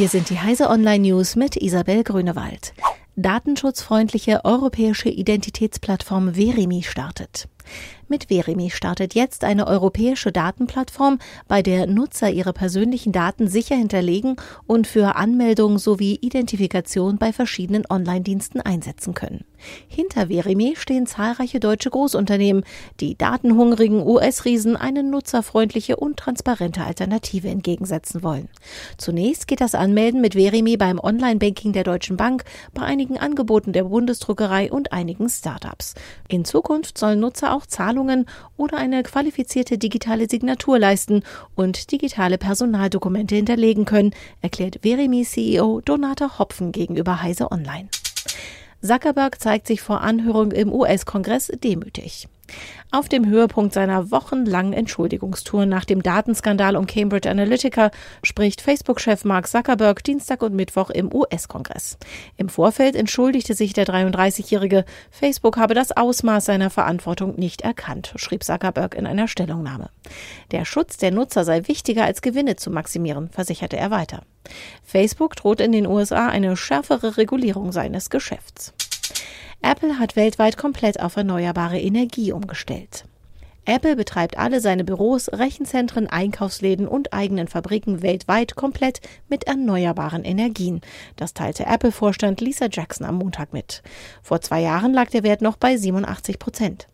Hier sind die Heise Online News mit Isabel Grünewald. Datenschutzfreundliche europäische Identitätsplattform Verimi startet. Mit Verimi startet jetzt eine europäische Datenplattform, bei der Nutzer ihre persönlichen Daten sicher hinterlegen und für Anmeldung sowie Identifikation bei verschiedenen Online-Diensten einsetzen können. Hinter Verimi stehen zahlreiche deutsche Großunternehmen, die datenhungrigen US-Riesen eine nutzerfreundliche und transparente Alternative entgegensetzen wollen. Zunächst geht das Anmelden mit Verimi beim Online-Banking der Deutschen Bank, bei einigen Angeboten der Bundesdruckerei und einigen Startups. In Zukunft sollen Nutzer auch Zahlungen Zahlungen oder eine qualifizierte digitale Signatur leisten und digitale Personaldokumente hinterlegen können, erklärt Verimi-CEO Donata Hopfen gegenüber Heise Online. Zuckerberg zeigt sich vor Anhörung im US-Kongress demütig. Auf dem Höhepunkt seiner wochenlangen Entschuldigungstour nach dem Datenskandal um Cambridge Analytica spricht Facebook-Chef Mark Zuckerberg Dienstag und Mittwoch im US-Kongress. Im Vorfeld entschuldigte sich der 33-Jährige, Facebook habe das Ausmaß seiner Verantwortung nicht erkannt, schrieb Zuckerberg in einer Stellungnahme. Der Schutz der Nutzer sei wichtiger als Gewinne zu maximieren, versicherte er weiter. Facebook droht in den USA eine schärfere Regulierung seines Geschäfts. Apple hat weltweit komplett auf erneuerbare Energie umgestellt. Apple betreibt alle seine Büros, Rechenzentren, Einkaufsläden und eigenen Fabriken weltweit komplett mit erneuerbaren Energien. Das teilte Apple-Vorstand Lisa Jackson am Montag mit. Vor zwei Jahren lag der Wert noch bei 87 Prozent.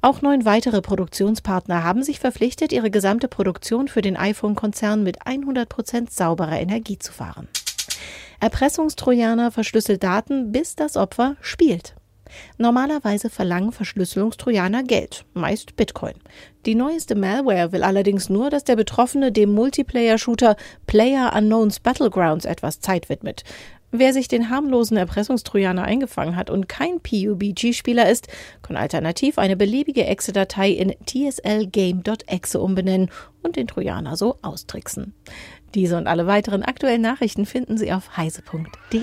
Auch neun weitere Produktionspartner haben sich verpflichtet, ihre gesamte Produktion für den iPhone-Konzern mit 100 Prozent sauberer Energie zu fahren. Erpressungstrojaner verschlüsselt Daten, bis das Opfer spielt. Normalerweise verlangen Verschlüsselungstrojaner Geld, meist Bitcoin. Die neueste Malware will allerdings nur, dass der Betroffene dem Multiplayer-Shooter Player Unknowns Battlegrounds etwas Zeit widmet. Wer sich den harmlosen Erpressungstrojaner eingefangen hat und kein PUBG-Spieler ist, kann alternativ eine beliebige Exe-Datei in tslgame.exe umbenennen und den Trojaner so austricksen. Diese und alle weiteren aktuellen Nachrichten finden Sie auf heise.de.